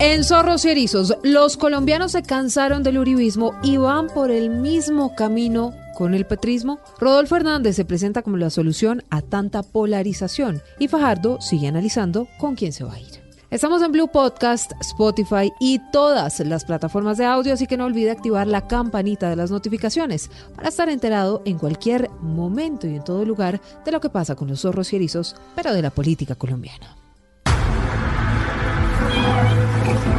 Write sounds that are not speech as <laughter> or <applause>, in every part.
En Zorros y Erizos, los colombianos se cansaron del uribismo y van por el mismo camino con el petrismo. Rodolfo Hernández se presenta como la solución a tanta polarización y Fajardo sigue analizando con quién se va a ir. Estamos en Blue Podcast, Spotify y todas las plataformas de audio, así que no olvide activar la campanita de las notificaciones para estar enterado en cualquier momento y en todo lugar de lo que pasa con los zorros y erizos, pero de la política colombiana.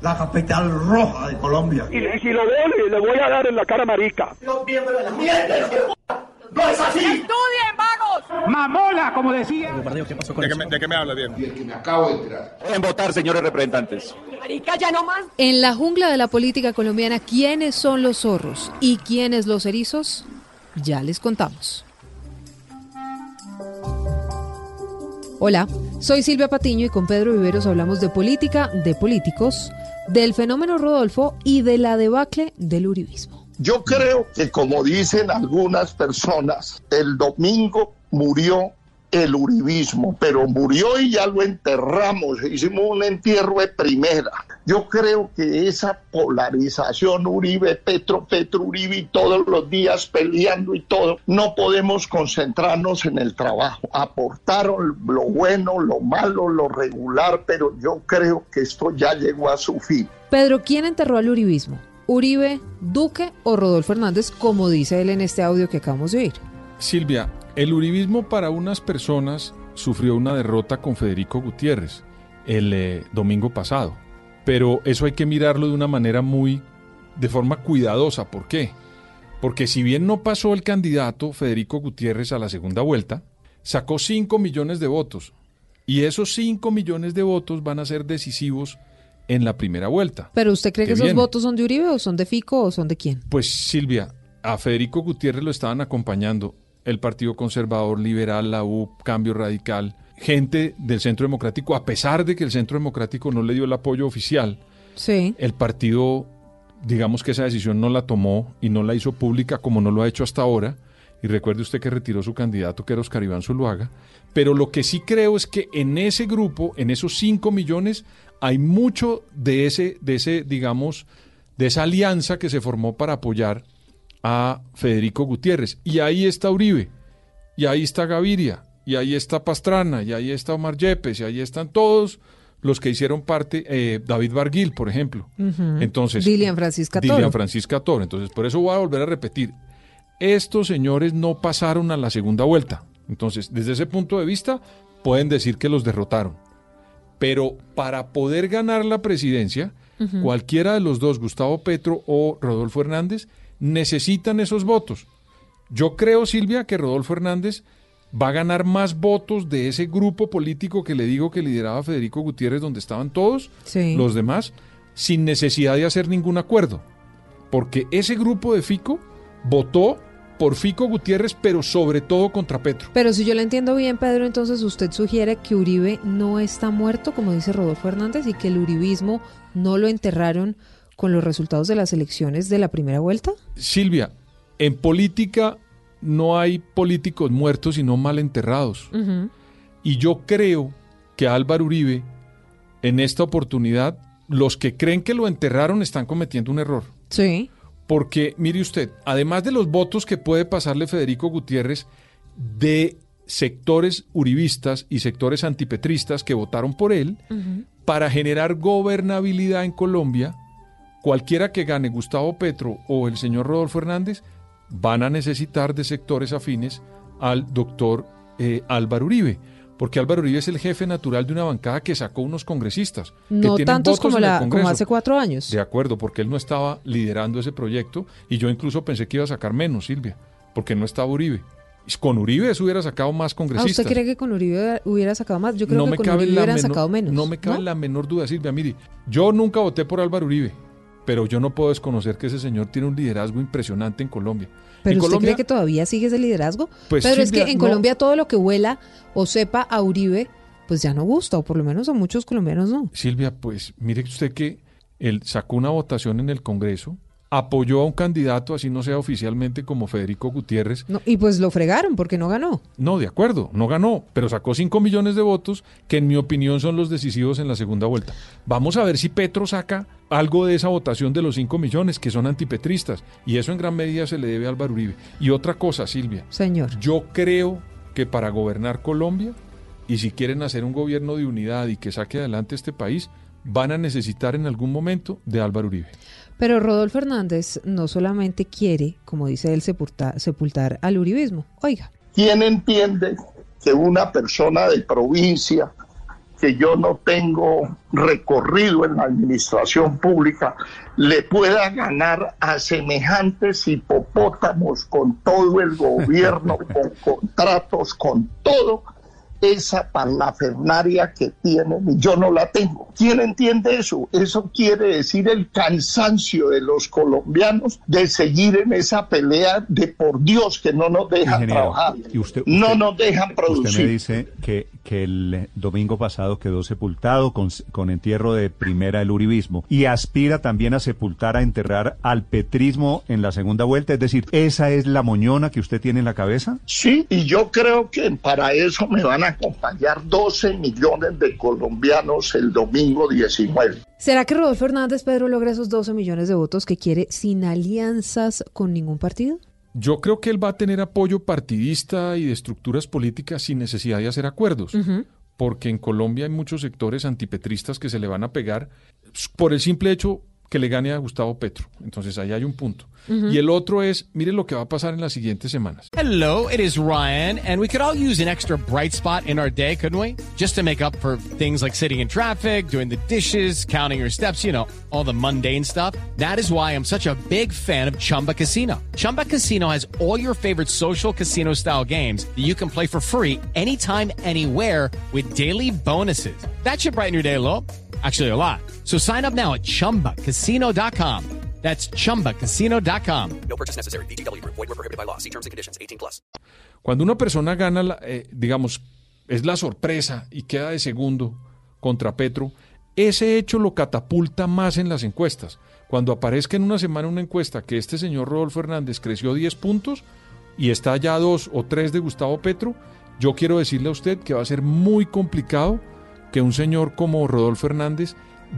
la capital roja de Colombia. Y, y si lo veo, le, le voy a dar en la cara marica. Los miembros de la mierda, no es así. Mamola, como decía. ¿De qué, me, de qué me habla bien? Y el que me acabo de enterar. En votar, señores representantes. En la jungla de la política colombiana, ¿quiénes son los zorros y quiénes los erizos? Ya les contamos. Hola, soy Silvia Patiño y con Pedro Viveros hablamos de política, de políticos, del fenómeno Rodolfo y de la debacle del uribismo. Yo creo que como dicen algunas personas, el domingo murió el uribismo, pero murió y ya lo enterramos, hicimos un entierro de primera. Yo creo que esa polarización Uribe, Petro, Petro, Uribe y todos los días peleando y todo, no podemos concentrarnos en el trabajo. Aportaron lo bueno, lo malo, lo regular, pero yo creo que esto ya llegó a su fin. Pedro, ¿quién enterró al uribismo? ¿Uribe, Duque o Rodolfo Hernández, como dice él en este audio que acabamos de oír? Silvia, el uribismo para unas personas sufrió una derrota con Federico Gutiérrez el eh, domingo pasado, pero eso hay que mirarlo de una manera muy, de forma cuidadosa. ¿Por qué? Porque si bien no pasó el candidato Federico Gutiérrez a la segunda vuelta, sacó 5 millones de votos y esos 5 millones de votos van a ser decisivos en la primera vuelta. ¿Pero usted cree que, esos viene. votos son de Uribe o son de Fico o son de quién? Pues Silvia, a Federico Gutiérrez lo estaban acompañando el Partido Conservador Liberal, la U, Cambio Radical, gente del Centro Democrático, a pesar de que el Centro Democrático no le dio el apoyo oficial, Sí. el partido, digamos que esa decisión no la tomó y no la hizo pública como no lo ha hecho hasta ahora. Y recuerde usted que retiró su candidato, que era Oscar Iván Zuluaga. Pero lo que sí creo es que en ese grupo, en esos 5 millones, hay mucho de ese, de ese, digamos, de esa alianza que se formó para apoyar a Federico Gutiérrez. Y ahí está Uribe, y ahí está Gaviria, y ahí está Pastrana, y ahí está Omar Yepes, y ahí están todos los que hicieron parte, eh, David Barguil, por ejemplo. Entonces, Dilian Francisca Toro. Dilian Francisca Toro. Entonces, por eso voy a volver a repetir. Estos señores no pasaron a la segunda vuelta. Entonces, desde ese punto de vista, pueden decir que los derrotaron. Pero para poder ganar la presidencia, cualquiera de los dos, Gustavo Petro o Rodolfo Hernández, necesitan esos votos. Yo creo, Silvia, que Rodolfo Hernández va a ganar más votos de ese grupo político que le digo que lideraba Federico Gutiérrez, donde estaban todos Sí. los demás, sin necesidad de hacer ningún acuerdo. Porque ese grupo de Fico votó por Fico Gutiérrez, pero sobre todo contra Petro. Pero si yo le entiendo bien, Pedro, entonces usted sugiere que Uribe no está muerto, como dice Rodolfo Hernández, y que el uribismo no lo enterraron con los resultados de las elecciones de la primera vuelta. Silvia, en política no hay políticos muertos, sino mal enterrados. Y yo creo que Álvaro Uribe, en esta oportunidad, los que creen que lo enterraron están cometiendo un error. Sí. Porque, mire usted, además de los votos que puede pasarle Federico Gutiérrez de sectores uribistas y sectores antipetristas que votaron por él, para generar gobernabilidad en Colombia, cualquiera que gane Gustavo Petro o el señor Rodolfo Hernández van a necesitar de sectores afines al doctor eh, Álvaro Uribe. Porque Álvaro Uribe es el jefe natural de una bancada que sacó unos congresistas. que No tienen tantos como, la, como hace cuatro años. De acuerdo, porque él no estaba liderando ese proyecto y yo incluso pensé que iba a sacar menos, Silvia, porque no estaba Uribe. Con Uribe eso hubiera sacado más Ah, congresistas. ¿Usted cree que con Uribe hubiera sacado más? Yo creo que con Uribe hubieran menor- sacado menos. No me cabe la menor duda, Silvia. Mire, yo nunca voté por Álvaro Uribe, pero yo no puedo desconocer que ese señor tiene un liderazgo impresionante en Colombia. ¿Pero en usted Colombia, cree que todavía sigue ese liderazgo? Pues, Pero es que en no. Colombia todo lo que huela o sepa a Uribe, pues ya no gusta, o por lo menos a muchos colombianos no. Silvia, pues mire usted que él sacó una votación en el Congreso, apoyó a un candidato, así no sea oficialmente como Federico Gutiérrez, No, y pues lo fregaron porque no ganó. No, de acuerdo, no ganó, pero sacó 5 millones de votos que en mi opinión son los decisivos en la segunda vuelta. Vamos a ver si Petro saca algo de esa votación de los 5 millones que son antipetristas y eso en gran medida se le debe a Álvaro Uribe. Y otra cosa, Silvia, Señor. yo creo que para gobernar Colombia y si quieren hacer un gobierno de unidad y que saque adelante este país, van a necesitar en algún momento de Álvaro Uribe. Pero Rodolfo Hernández no solamente quiere, como dice él, sepultar, sepultar al uribismo. Oiga, ¿Quién entiende que una persona de provincia, que yo no tengo recorrido en la administración pública, le pueda ganar a semejantes hipopótamos con todo el gobierno, <laughs> con contratos, con todo? Esa parlafernaria que tienen y yo no la tengo. ¿Quién entiende eso? Eso quiere decir el cansancio de los colombianos de seguir en esa pelea de por Dios que no nos dejan Ingeniero, trabajar, y usted- no usted- nos dejan Usted me producir. dice que, que el domingo pasado quedó sepultado con, con entierro de primera el uribismo y aspira también a sepultar, a enterrar al petrismo en la segunda vuelta. Es decir, ¿esa es la moñona que usted tiene en la cabeza? Sí, y yo creo que para eso me van a acompañar 12 millones de colombianos el domingo 19. ¿será que Rodolfo Hernández, Pedro, logra esos 12 millones de votos que quiere sin alianzas con ningún partido? Yo creo que él va a tener apoyo partidista y de estructuras políticas sin necesidad de hacer acuerdos. Porque en Colombia hay muchos sectores antipetristas que se le van a pegar por el simple hecho que le gane a Gustavo Petro. Entonces ahí hay un punto. Y el otro es, mire lo que va a pasar en las siguientes semanas. Hello, it is Ryan, and we could all use an extra bright spot in our day, couldn't we? Just to make up for things like sitting in traffic, doing the dishes, counting your steps, you know, all the mundane stuff. That is why I'm such a big fan of Chumba Casino. Chumba Casino has all your favorite social casino style games that you can play for free anytime, anywhere with daily bonuses. That should brighten your day a little. Actually, a lot. So sign up now at chumbacasino.com. That's chumbacasino.com. No purchase necessary. VGW Group. Void were prohibited by law. See terms and conditions. 18 plus. Cuando una persona gana, la- eh, digamos, es la sorpresa y queda de segundo contra Petro, ese hecho lo catapulta más en las encuestas. Cuando aparezca en una semana una encuesta que este señor Rodolfo Hernández creció 10 puntos y está ya a dos o tres de Gustavo Petro, yo quiero decirle a usted que va a ser muy complicado que un señor como Rodolfo Hernández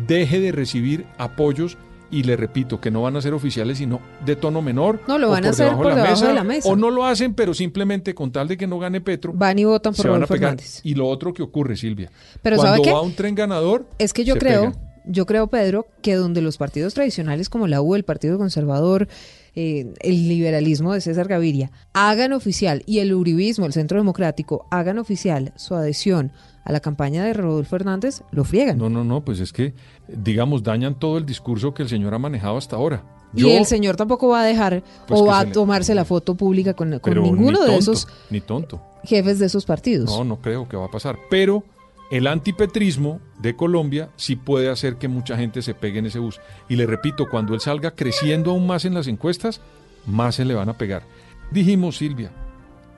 deje de recibir apoyos y le repito que no van a ser oficiales sino de tono menor No, lo van a por hacer debajo por debajo de la mesa. o no lo hacen pero simplemente con tal de que no gane Petro Van y votan por Rodolfo Hernández. y lo otro que ocurre Silvia Pero cuando ¿sabe qué? va un tren ganador Es que yo creo, pegan. yo creo, Pedro, que donde los partidos tradicionales como la U, el Partido Conservador, eh, el liberalismo de César Gaviria, hagan oficial, y el uribismo, el Centro Democrático, hagan oficial su adhesión a la campaña de Rodolfo Hernández, lo friegan. no no no pues es que digamos dañan todo el discurso que el señor ha manejado hasta ahora y el señor tampoco va a dejar Pues o va a le- tomarse la foto pública con, con ninguno ni de esos ni tonto jefes de esos partidos. No, no creo que va a pasar. Pero el antipetrismo de Colombia sí puede hacer que mucha gente se pegue en ese bus. Y le repito, cuando él salga creciendo aún más en las encuestas, más se le van a pegar. Dijimos, Silvia,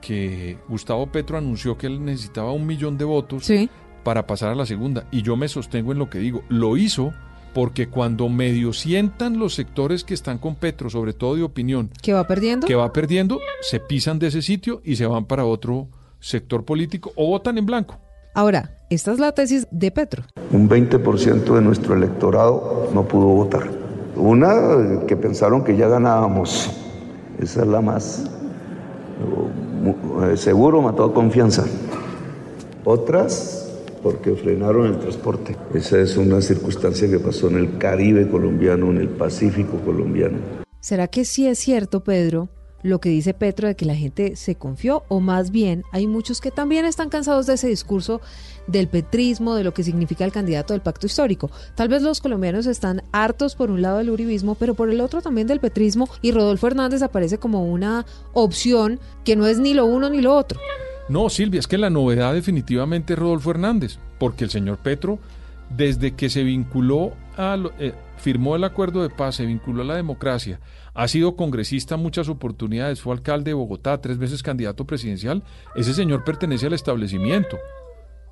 que Gustavo Petro anunció que él necesitaba un millón de votos Sí. para pasar a la segunda. Y yo me sostengo en lo que digo. Lo hizo porque cuando medio sientan los sectores que están con Petro, sobre todo de opinión, ¿Que va perdiendo? que va perdiendo, se pisan de ese sitio y se van para otro sector político o votan en blanco. Ahora, esta es la tesis de Petro. Un 20% de nuestro electorado no pudo votar. Una que pensaron que ya ganábamos. Esa es la más seguro, mató confianza. Otras porque frenaron el transporte. Esa es una circunstancia que pasó en el Caribe colombiano, en el Pacífico colombiano. ¿Será que sí es cierto, Pedro, lo que dice Petro de que la gente se confió? O más bien, hay muchos que también están cansados de ese discurso del petrismo, de lo que significa el candidato del pacto histórico. Tal vez los colombianos están hartos por un lado del uribismo, pero por el otro también del petrismo, y Rodolfo Hernández aparece como una opción que no es ni lo uno ni lo otro. No, Silvia, es que la novedad definitivamente es Rodolfo Hernández, porque el señor Petro, desde que se vinculó a, eh, firmó el acuerdo de paz, se vinculó a la democracia, ha sido congresista muchas oportunidades, fue alcalde de Bogotá, tres veces candidato presidencial, ese señor pertenece al establecimiento.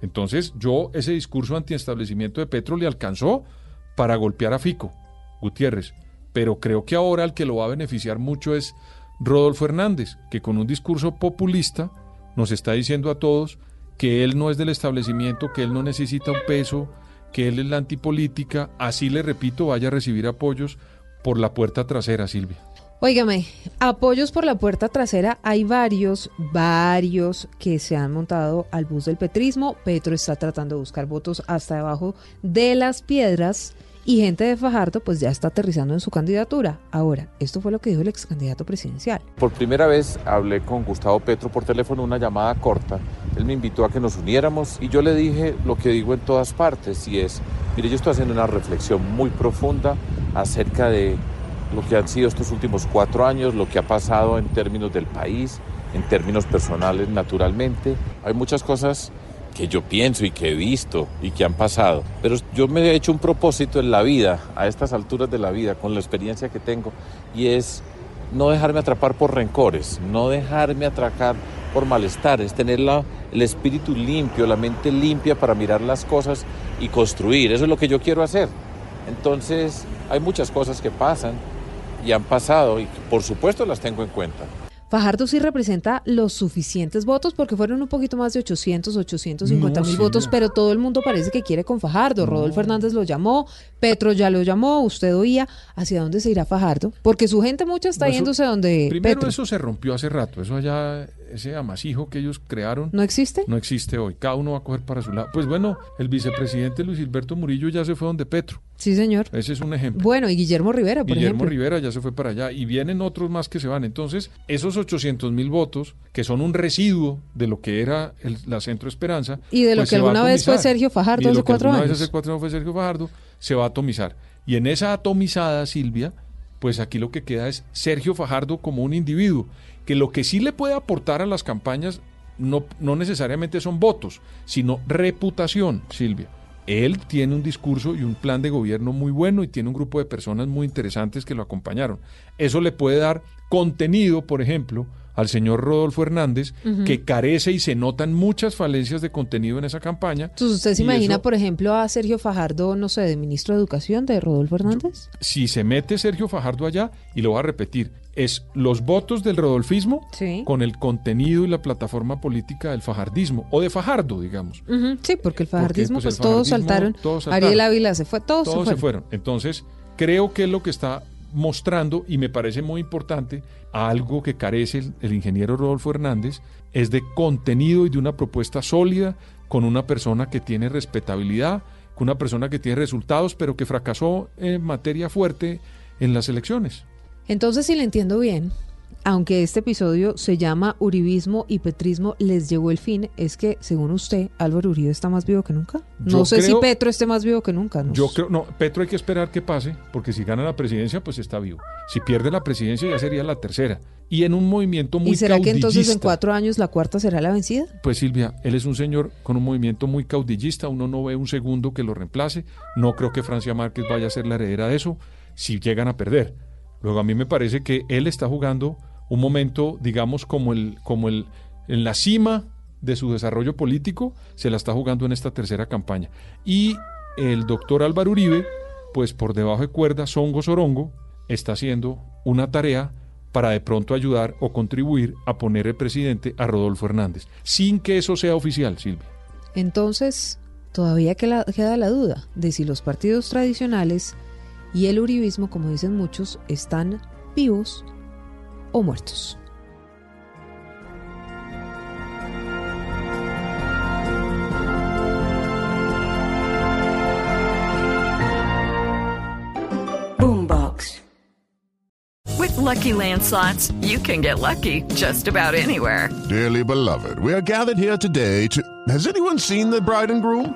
Entonces, yo ese discurso antiestablecimiento de Petro le alcanzó para golpear a Fico Gutiérrez, pero creo que ahora el que lo va a beneficiar mucho es Rodolfo Hernández, que con un discurso populista nos está diciendo a todos que él no es del establecimiento, que él no necesita un peso, que él es la antipolítica, así le repito, vaya a recibir apoyos por la puerta trasera, Silvia. Óigame, apoyos por la puerta trasera, hay varios, varios que se han montado al bus del petrismo. Petro está tratando de buscar votos hasta debajo de las piedras y gente de Fajardo pues ya está aterrizando en su candidatura. Ahora, esto fue lo que dijo el ex candidato presidencial. Por primera vez hablé con Gustavo Petro por teléfono, una llamada corta. Él me invitó a que nos uniéramos y yo le dije lo que digo en todas partes y es, mire, yo estoy haciendo una reflexión muy profunda acerca de lo que han sido estos últimos cuatro años, lo que ha pasado en términos del país, en términos personales naturalmente. Hay muchas cosas que yo pienso y que he visto y que han pasado, pero yo me he hecho un propósito en la vida, a estas alturas de la vida, con la experiencia que tengo, y es no dejarme atrapar por rencores, no dejarme atracar por malestar, es tener la, el espíritu limpio, la mente limpia para mirar las cosas y construir. Eso es lo que yo quiero hacer. Entonces, hay muchas cosas que pasan, y han pasado y por supuesto las tengo en cuenta. Fajardo sí representa los suficientes votos porque fueron un poquito más de 800, 850 mil votos, pero todo el mundo parece que quiere con Fajardo. Rodolfo Hernández lo llamó, Petro ya lo llamó, usted oía hacia dónde se irá Fajardo, porque su gente mucha está yéndose donde Primero eso se rompió hace rato, eso allá ese amasijo que ellos crearon. ¿No existe? No existe hoy. Cada uno va a coger para su lado. Pues bueno, el vicepresidente Luis Gilberto Murillo ya se fue donde Petro. Sí, señor. Ese es un ejemplo. Bueno, y Guillermo Rivera, por Guillermo Rivera ya se fue para allá. Y vienen otros más que se van. Entonces, esos 800 mil votos, que son un residuo de lo que era la Centro Esperanza. Y de lo pues que alguna vez fue Sergio Fajardo hace cuatro años. Vez hace cuatro años fue Sergio Fajardo, se va a atomizar. Y en esa atomizada, Silvia, pues aquí lo que queda es Sergio Fajardo como un individuo, que lo que sí le puede aportar a las campañas no, no necesariamente son votos, sino reputación, Silvia. Él tiene un discurso y un plan de gobierno muy bueno y tiene un grupo de personas muy interesantes que lo acompañaron. Eso le puede dar contenido, por ejemplo, al señor Rodolfo Hernández, que carece y se notan muchas falencias de contenido en esa campaña. Entonces, ¿usted se imagina, por ejemplo, a Sergio Fajardo, no sé, de ministro de Educación de Rodolfo Hernández? si se mete Sergio Fajardo allá, y lo va a repetir, es los votos del rodolfismo con el contenido y la plataforma política del fajardismo, o de Fajardo, digamos. sí, porque el fajardismo, pues, todos, saltaron. Ariel Ávila se fue, todos, todos se fueron. Entonces, creo que es lo que está mostrando, y me parece muy importante, algo que carece el, ingeniero Rodolfo Hernández, es de contenido y de una propuesta sólida con una persona que tiene respetabilidad, con una persona que tiene resultados, pero que fracasó en materia fuerte en las elecciones. Entonces, si le entiendo bien, aunque este episodio se llama Uribismo y Petrismo, les llegó el fin, es que, según usted, Álvaro Uribe está más vivo que nunca. No sé si Petro esté más vivo que nunca. yo creo, no, Petro hay que esperar que pase, porque si gana la presidencia, pues está vivo. Si pierde la presidencia, ya sería la tercera. Y en un movimiento muy ¿Y será que entonces en cuatro años la cuarta será la vencida? Pues Silvia, él es un señor con un movimiento muy caudillista, uno no ve un segundo que lo reemplace. No creo que Francia Márquez vaya a ser la heredera de eso si llegan a perder. Luego a mí me parece que él está jugando un momento, digamos, como el, como el, en la cima de su desarrollo político, se la está jugando en esta tercera campaña. Y el doctor Álvaro Uribe, pues por debajo de cuerda, songo sorongo, está haciendo una tarea para de pronto ayudar o contribuir a poner el presidente a Rodolfo Hernández, sin que eso sea oficial, Silvia. Entonces, todavía queda la duda de si los partidos tradicionales y el uribismo, como dicen muchos, están vivos o muertos. Boombox. With lucky landslots, you can get lucky just about anywhere. Dearly beloved, we are gathered here today to. Has anyone seen the bride and groom?